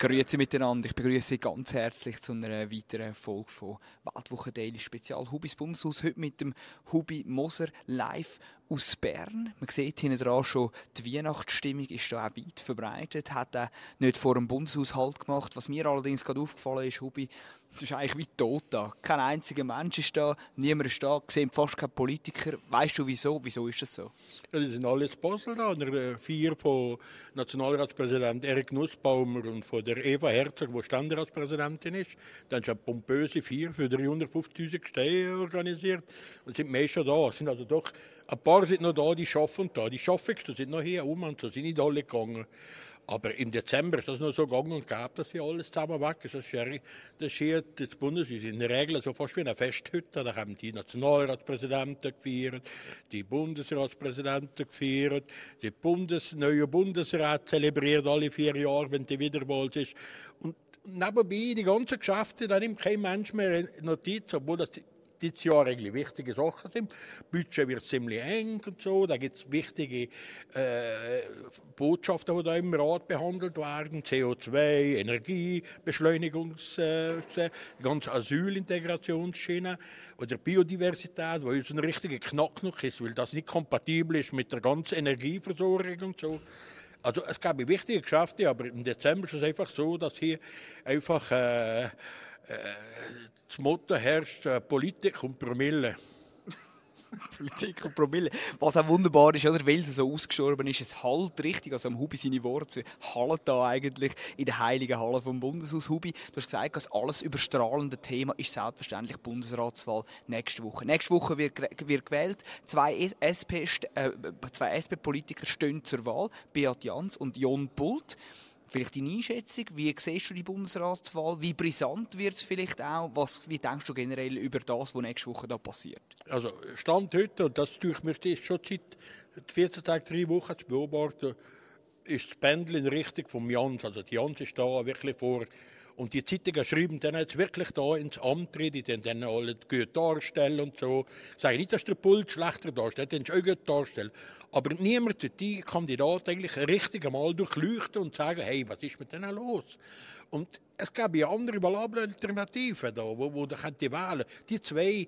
Grüezi miteinander. Ich begrüße Sie ganz herzlich zu einer weiteren Folge von Weltwoche Daily Spezial Hubis Bundeshaus. Heute mit dem Hubi Moser live aus Bern. Man sieht hinten dran schon, die Weihnachtsstimmung ist da auch weit verbreitet. Hat er nicht vor dem Bundeshaus Halt gemacht. Was mir allerdings gerade aufgefallen ist, Hubi, es ist eigentlich wie tot da. Kein einziger Mensch ist da, niemand ist da, sehen fast keinen Politiker. Weißt du wieso? Wieso ist das so? Ja, die sind alle in Basel da. Der vier von Nationalratspräsident Erik Nussbaumer und von der Eva Herzog, die Ständeratspräsidentin ist. Dann sind pompöse vier für 350.000 Steine organisiert und sind mehr schon da. Sind also doch ein paar sind noch da, die schaffen da. Die Schaffigsten sind noch hier um und so sind nicht alle gegangen. Aber im Dezember ist das noch so gegangen und gab, dass hier alles zusammen weg. Das ist, das hier das Bundes ist in der Regel so fast wie eine Festhütte. Da haben die Nationalratspräsidenten gefeiert, die Bundesratspräsidenten gefeiert, die Bundes neue Bundesrat zelebriert alle vier Jahre, wenn die Wiederwahl ist. Und nebenbei die ganzen Geschäfte, da nimmt kein Mensch mehr Notiz, obwohl das dieses Jahr eigentlich wichtige Sachen sind. Budget wird ziemlich eng und so. Da gibt es wichtige äh, Botschaften, die da im Rat behandelt werden. CO2, Energie, Beschleunigungs, äh, die ganze Asylintegrationsschiene oder Biodiversität, wo uns ein richtiger Knacknuch ist, weil das nicht kompatibel ist mit der ganzen Energieversorgung und so. Also es gab wichtige Geschäfte, aber im Dezember ist es einfach so, dass hier einfach äh, äh, das Motto herrscht äh, Politik und Promille. Politik und Promille. Was auch wunderbar ist, oder? weil es so ausgestorben ist, es halt richtig, also am Hubi seine Worte hallen da eigentlich in der heiligen Halle vom Bundeshaus Hubi. Du hast gesagt, das alles überstrahlende Thema ist selbstverständlich die Bundesratswahl nächste Woche. Nächste Woche wird, wird gewählt. Zwei SP-Politiker äh, SP stehen zur Wahl, Beat Jans und Jon Pult. Vielleicht deine Einschätzung, wie siehst du die Bundesratswahl? Wie brisant wird es vielleicht auch? Was, wie denkst du generell über das, was nächste Woche da passiert? Also Stand heute, und das tue ich mir ist schon seit 14 Tagen, drei Wochen zu beobachten, ist das Pendel in Richtung von Jans. Also Jans ist da wirklich vor und die Zeitungen schreiben dann jetzt wirklich da ins Amt die dann alle gut darstellen und so. Sage nicht, dass der Pult schlechter darstellt, den ist auch gut darstellen. Aber niemand tut die Kandidaten eigentlich richtig einmal durchleuchten und sagen, hey, was ist mit denen los? Und es gäbe ja andere valable Alternativen da, wo, wo könnte wählen. Die zwei, äh,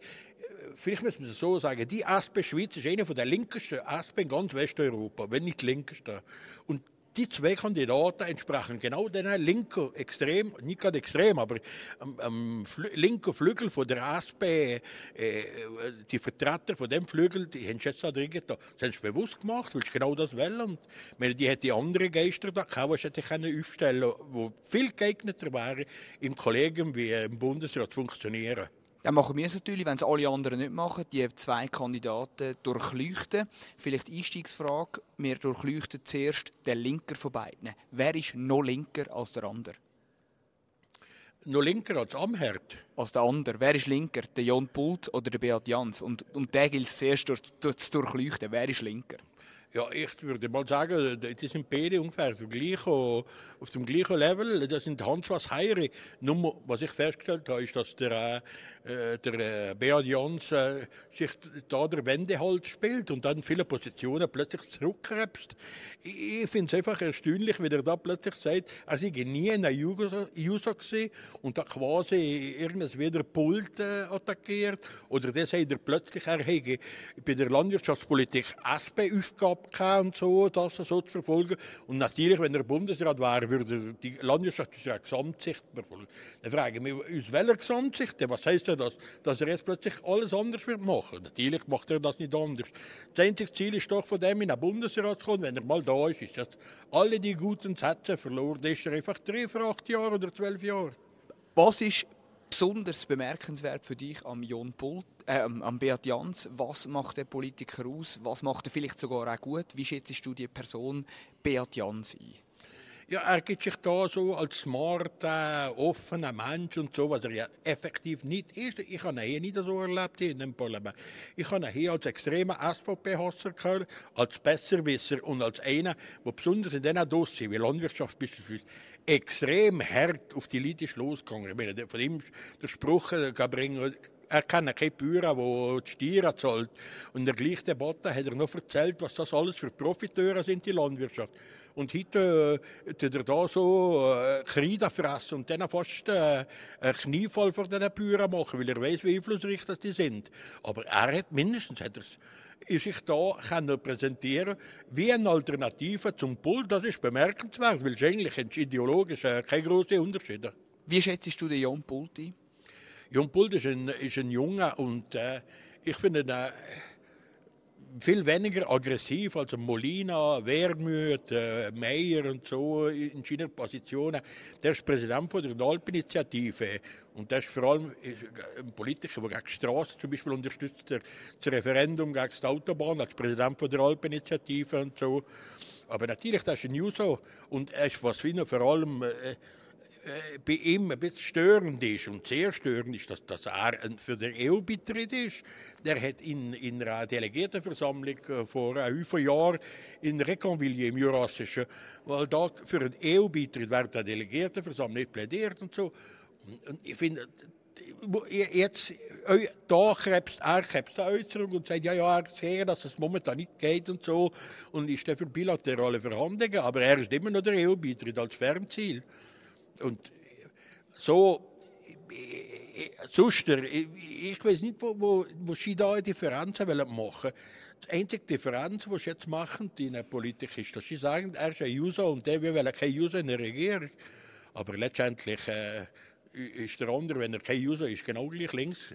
vielleicht müssen wir es so sagen, die SP Schweiz ist eine der linkesten SP in ganz Westeuropa, wenn nicht die linkeste. Und die zwei Kandidaten entsprechen genau den linken extrem, nicht gerade extrem, aber am, am linken Flügel von der SP, äh, die Vertreter von dem Flügel, die haben jetzt da drin da, das haben sie bewusst gemacht, weil sie genau das wollen. Und meine, die hätte andere Geister da gehabt, hätte können aufstellen, die viel geeigneter wären, im Kollegium wie im Bundesrat funktionieren. Dann machen wir es natürlich, wenn es alle anderen nicht machen, die zwei Kandidaten durchleuchten. Vielleicht Einstiegsfrage, wir durchleuchten zuerst den Linker von beiden. Wer ist noch linker als der andere? Noch linker als Amherd? Als der andere. Wer ist linker? Der Jon Pult oder der Beat Jans? Und, und der gilt es zuerst durch, durch, zu durchleuchten. Wer ist linker? Ja, ich würde mal sagen, die sind beide ungefähr gleich, auf dem gleichen Level. Das sind Hans was Heire. Nur, was ich festgestellt habe, ist, dass der, äh, der äh, Beat Jans äh, sich da der Wende halt spielt und dann viele Positionen plötzlich zurückkrebst. Ich, ich finde es einfach erstaunlich, wie er da plötzlich sagt, er sei nie ein User gewesen und da quasi irgendwas wieder Pult äh, attackiert. Oder das sagt er plötzlich, er bei der Landwirtschaftspolitik SP-Aufgabe gehabt und so, das so zu verfolgen. Und natürlich, wenn er Bundesrat wäre, würde die Landwirtschaft einer Gesamtsicht verfolgen. Dann frage ich mich, aus welcher Gesamtsicht? Was heißt denn das? Dass er jetzt plötzlich alles anders wird machen? Natürlich macht er das nicht anders. Das einzige Ziel ist doch von dem, in den Bundesrat zu kommen, wenn er mal da ist, ist dass alle die guten Sätze verloren. Das ist er einfach drei für acht Jahre oder zwölf Jahre. Was ist besonders bemerkenswert für dich am Jon Pult, äh, am Beat Jans? Was macht der Politiker aus? Was macht er vielleicht sogar auch gut? Wie schätzt du die Person Beat Jans ein? Ja, er gibt sich da so als smarter, offener Mensch und so, was er ja effektiv nicht ist. Ich habe ihn hier nicht so erlebt in dem Parlament. Ich habe ihn hier als extremer SVP-Hasser gehört, als Besserwisser und als einer, der besonders in diesen Dossier, wie Landwirtschaft beispielsweise, extrem hart auf die Leute ist losgegangen. Ich meine, von ihm der Spruch äh, kann bringen, er kennt keine Bauern, die die Steuern zahlt. Und der gleichen Debatte hat er noch erzählt, was das alles für Profiteure sind, die Landwirtschaft. Und heute äh, tut er da so äh, Kreide fressen und dann fast äh, einen Kniefall vor diesen Bauern machen, weil er weiß, wie einflussreich das die sind. Aber er hat mindestens hat er's, sich da können präsentieren wie eine Alternative zum Pult. Das ist bemerkenswert, weil es eigentlich ideologisch äh, keine großen Unterschiede Wie schätzt du den Jon Pult ein? Jon Pult ist ein, ist ein Junge und äh, ich finde ihn äh, viel weniger aggressiv als Molina, Wermuth, äh, Meyer und so in seiner Positionen. Der ist Präsident von der Alpeninitiative und der ist vor allem ein Politiker, der gegen die Straße zum Beispiel unterstützt, der, das Referendum gegen die Autobahn als Präsident von der Alpeninitiative und so. Aber natürlich, das ist ein Uso und er ist was vor allem äh, bei ihm ein bisschen störend ist und sehr störend ist, dass, er für den EU-Beitritt ist. Der hat in, in einer Delegiertenversammlung äh, vor ein paar Jahren in Reconvilier im Jurassischen, weil da für einen EU-Beitritt während der Delegiertenversammlung plädiert und so. Und ich finde, jetzt da krebst er krebst die Äußerung und sagt, ja, ja, er sehe, dass es momentan nicht geht und so und ist für bilaterale Verhandlungen, aber er ist immer noch der EU-Beitritt als Fernziel. Und so, sonst, ich, ich weiß nicht, wo, wo, wo sie da eine Differenz machen wollen. Die einzige Differenz, die sie jetzt machen, in der Politik ist, dass sie sagen, er ist ein User und der will kein User in der Regierung. Aber letztendlich äh, ist der andere, wenn er kein User ist, genau gleich links.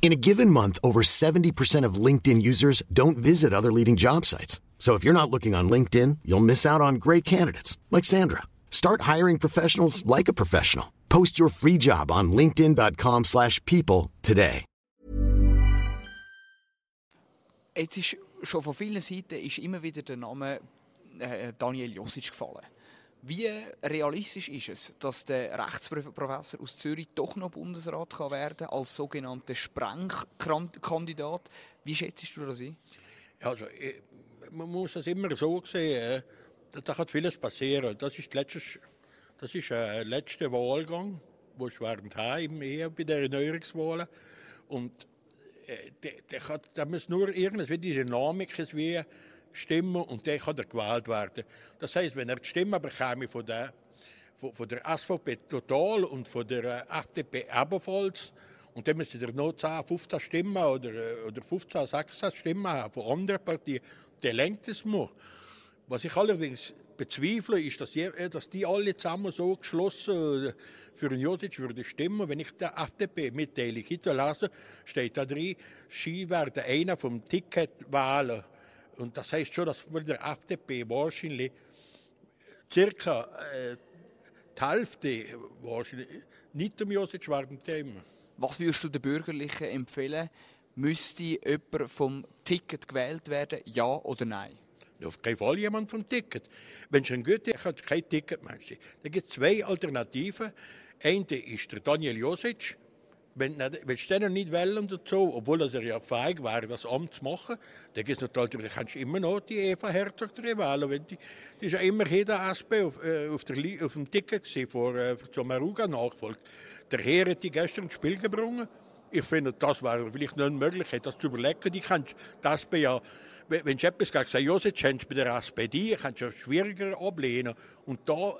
In a given month, over 70% of LinkedIn users don't visit other leading job sites. So if you're not looking on LinkedIn, you'll miss out on great candidates like Sandra. Start hiring professionals like a professional. Post your free job on linkedin.com/people today. Jetzt ist schon von vielen Seiten ist immer wieder der Name äh, Daniel Josic gefallen. Wie realistisch ist es, dass der Rechtsprofessor aus Zürich doch noch Bundesrat kann werden als sogenannter Sprengkandidat? Wie schätzt du das ein? Also, man muss es immer so sehen, äh, da kann vieles passieren. Das ist, letztes, das ist der letzte Wahlgang, wo es während Heim eher bei der Erneuerungswahlen und äh, der muss nur irgendwas wie die Dynamik wie stimmen und dann kann er gewählt werden. Das heißt, wenn er die Stimme bekäme von der, von, von der SVP total und von der äh, FDP ebenfalls, und dann müsste er noch 10, 15 Stimmen oder, äh, oder 15, 16 Stimmen haben von anderen Partien, dann lenkt es mir. Was ich allerdings bezweifle, ist, dass die, äh, dass die alle zusammen so geschlossen für einen Josic würde stimmen. Wenn ich der FDP mitteile, heute lese, steht da drin, sie werden einer vom Ticket wählen. Und das heißt schon, dass der FDP wahrscheinlich circa äh, die Hälfte wahrscheinlich nicht um Josic werden Thema. Was würdest du den Bürgerlichen empfehlen? Müsste jemand vom Ticket gewählt werden, ja oder nein? Auf keinen Fall jemand vom Ticket. Wenn es ein Goethe hat, kein Ticket möchte. Da gibt es zwei Alternativen. Eine ist der Daniel Josic, wenn, wenn sie dann nicht wollen und so, obwohl er ja fähig wäre, das Amt zu machen, dann gibt es natürlich, kannst du immer noch die Eva Herzog wählen. Wenn die, die ist ja immer der SP auf, äh, auf, der, auf dem Ticket gewesen, vor, äh, zum Aruga-Nachfolge. Der Herr hat die gestern ins Spiel gebracht. Ich finde, das wäre vielleicht noch eine Möglichkeit, das zu überlegen. Die kannst die SP ja wenn du etwas gegen Josic hast bei der SPD, kannst du ja schwieriger ablehnen. Und da,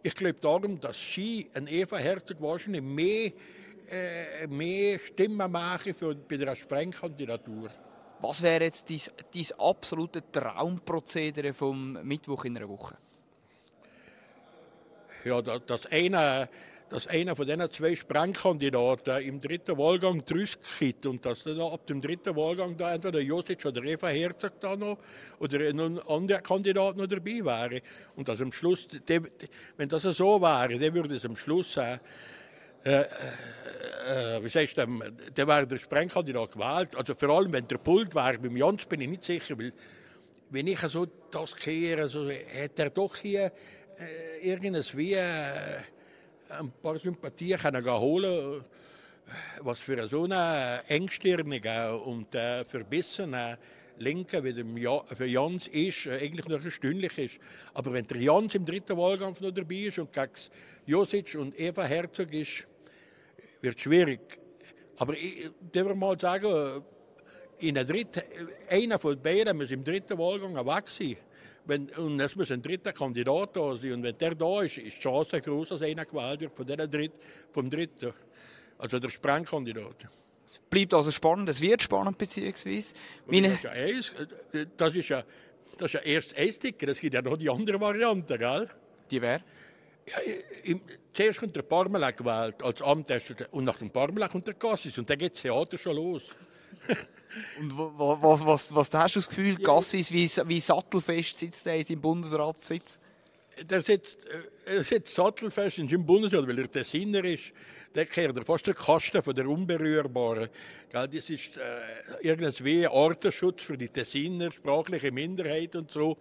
ich glaube darum, dass sie, ein Eva Herzog wahrscheinlich mehr äh, mehr Stimmen machen für, bei der Sprengkandidatur. Was wäre jetzt dein, dein absolute Traumprozedere vom Mittwoch in einer Woche? Ja, dass einer, dass einer von diesen zwei Sprengkandidaten im dritten Wahlgang rauskriegt und dass dann ab dem dritten Wahlgang da entweder Josic oder Eva Herzog da noch oder ein anderer Kandidat noch dabei wäre. Und dass am Schluss, wenn das so wäre, dann würde es am Schluss äh, äh, wie sagst du, der wäre der Sprengkandidat gewählt. Also vor allem, wenn der Pult wäre, beim Jans bin ich nicht sicher, weil wenn ich so das kehre, so, hat er doch hier äh, irgendwas wie äh, ein paar Sympathien können holen was für so einen engstirnigen und äh, verbissenen Linken wie der für Jans ist, äh, eigentlich noch erstaunlich ist. Aber wenn der Jans im dritten Wahlkampf noch dabei ist und gegen Josic und Eva Herzog ist, wird schwierig. Aber ich darf mal sagen, in der dritten, einer von beiden muss im dritten Wahlgang sein. Wenn, und es muss ein dritter Kandidat da sein. Und wenn der da ist, ist die Chance groß, dass einer gewählt wird von Dritt, vom dritten. Also der Sprengkandidat. Es bleibt also spannend, es wird spannend beziehungsweise. Das ist ja, eins, das ist ja, das ist ja erst ein Sticker, es gibt ja noch die andere Variante, gell? Die wäre? Ja, im, zuerst kommt der Parmelek gewählt als Amtester und nach dem Parmelek kommt der Gassis und dann geht das Theater schon los. und was, was, was hast du das Gefühl, Gassis, wie, wie sattelfest sitzt er in seinem Bundesratssitz? Der sitzt, äh, er sitzt sattelfest seinem Bundesrat, weil er der Sinner ist. Der kehrt er fast der Kasten von der Unberührbaren. Das ist äh, irgendwie Artenschutz für die Tessiner, sprachliche Minderheit und so.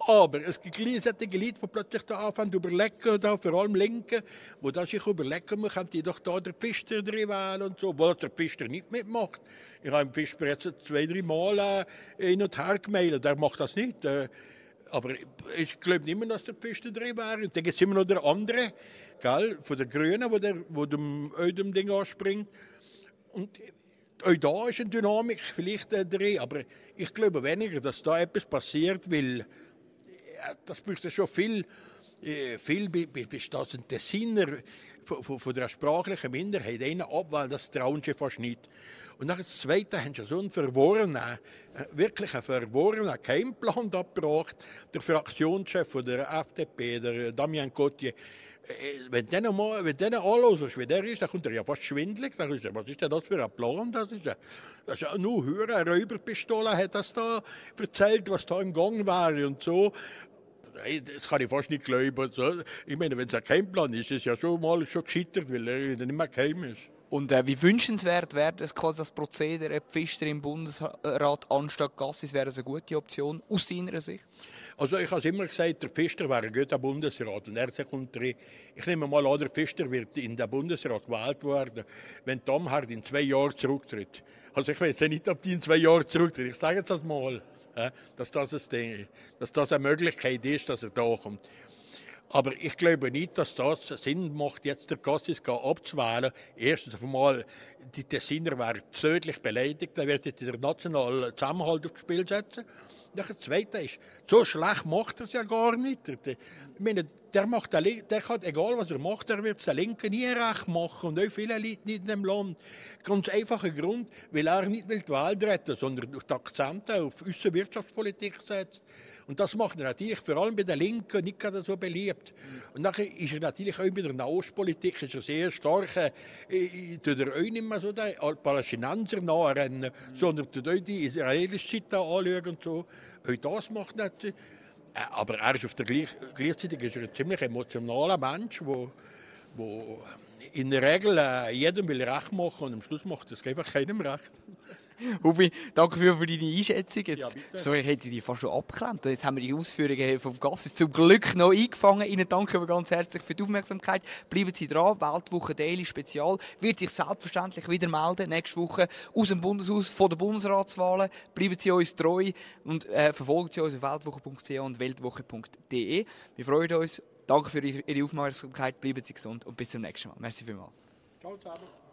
Aber es gibt solche Leute, die plötzlich da anfangen zu überlegen, da, vor allem Linken, wo da sich überlegen, man könnte doch da den Pfister drin wählen und so, wo der Pfister nicht mitmacht. Ich habe den Pfister jetzt zwei, drei Mal äh, hin und her gemailt, der macht das nicht. Äh, aber ich glaube nicht mehr, dass der Pfister drin wäre. Und dann gibt es immer noch der andere, gell, von den Grünen, wo, der, wo dem, dem Ding anspringt. Und auch da ist eine Dynamik vielleicht äh, drin, aber ich glaube weniger, dass da etwas passiert, weil das bräuchte schon viel, äh, viel das ein Tessiner von, der sprachlichen Minderheit einen abwählen, das trauen sie fast nicht. Und nach das Zweite haben sie so einen verworrenen, äh, wirklich einen verworrenen Keimplan abgebracht. Der Fraktionschef von der FDP, der Damien Cotier, äh, wenn du den, mal, wenn den anhörst, wie der ist, dann kommt er ja fast schwindelig. Dann ist, was ist denn das für ein Plan? Das ist ja, das ist ja nur höher. Eine Räuberpistole hat das da erzählt, was da im Gang wäre und so. Das kann ich fast nicht glauben. Ich meine, wenn es ein Keimplan ist, ist es ja schon mal schon gescheitert, weil er nicht mehr geheim ist. Und äh, wie wünschenswert wäre das quasi das Prozedere, Pfister im Bundesrat anstatt Gassis, wäre das eine gute Option aus deiner Sicht? Also ich habe immer gesagt, der Pfister wäre ein guter Bundesrat. Und er kommt drin. Ich nehme mal an, der Pfister wird in den Bundesrat gewählt werden, wenn Tom Hart in zwei Jahren zurücktritt. Also ich weiß ja nicht, ob die in zwei Jahren zurücktritt. Ich sage jetzt das mal dass das, ein, dass das eine Möglichkeit ist, dass er da kommt. Aber ich glaube nicht, dass das Sinn macht, jetzt der Gassis abzuwählen. Erstens einmal, die Tessiner wären tödlich beleidigt, dann wird jetzt der nationale Zusammenhalt aufs Spiel setzen. Und das Zweite ist, so schlecht macht er es ja gar nicht. Ich meine, der, macht der, der kann, egal was er macht, er wird es der Linken nie recht machen und auch viele Leute nicht in dem Land. Ganz einfacher Grund, weil er nicht will die Welt retten, sondern auf die Akzente, auf unsere Wirtschaftspolitik setzt. Und das macht er natürlich vor allem bei den Linken nicht gerade so beliebt. Und nachher ist er natürlich auch bei der Nahostpolitik ist er sehr stark, äh, tut er auch nicht mehr so den Palästinenser nachrennen, sondern tut auch die israelische Seite anschauen und so. Auch das macht nicht. Äh, aber er ist auf der gleich, gleichzeitig ist er ein ziemlich emotionaler Mensch, wo, wo in der Regel äh, jedem will recht machen und am Schluss macht es einfach keinem recht. Hubi, danke für, deine Einschätzung. Jetzt, Ja, so, ich hätte die fast schon abgeklemmt. Jetzt haben wir die Ausführungen vom Gassis zum Glück noch eingefangen. Ihnen danken wir ganz herzlich für die Aufmerksamkeit. Bleiben Sie dran. Weltwoche Daily Spezial wird sich selbstverständlich wieder melden. Nächste Woche aus dem Bundeshaus von der Bundesratswahlen. Bleiben Sie uns treu und äh, verfolgen Sie uns auf weltwoche.ch und weltwoche.de. Wir freuen uns. Danke für Ihre Aufmerksamkeit. Bleiben Sie gesund und bis zum nächsten Mal. Merci vielmals. Ciao zusammen.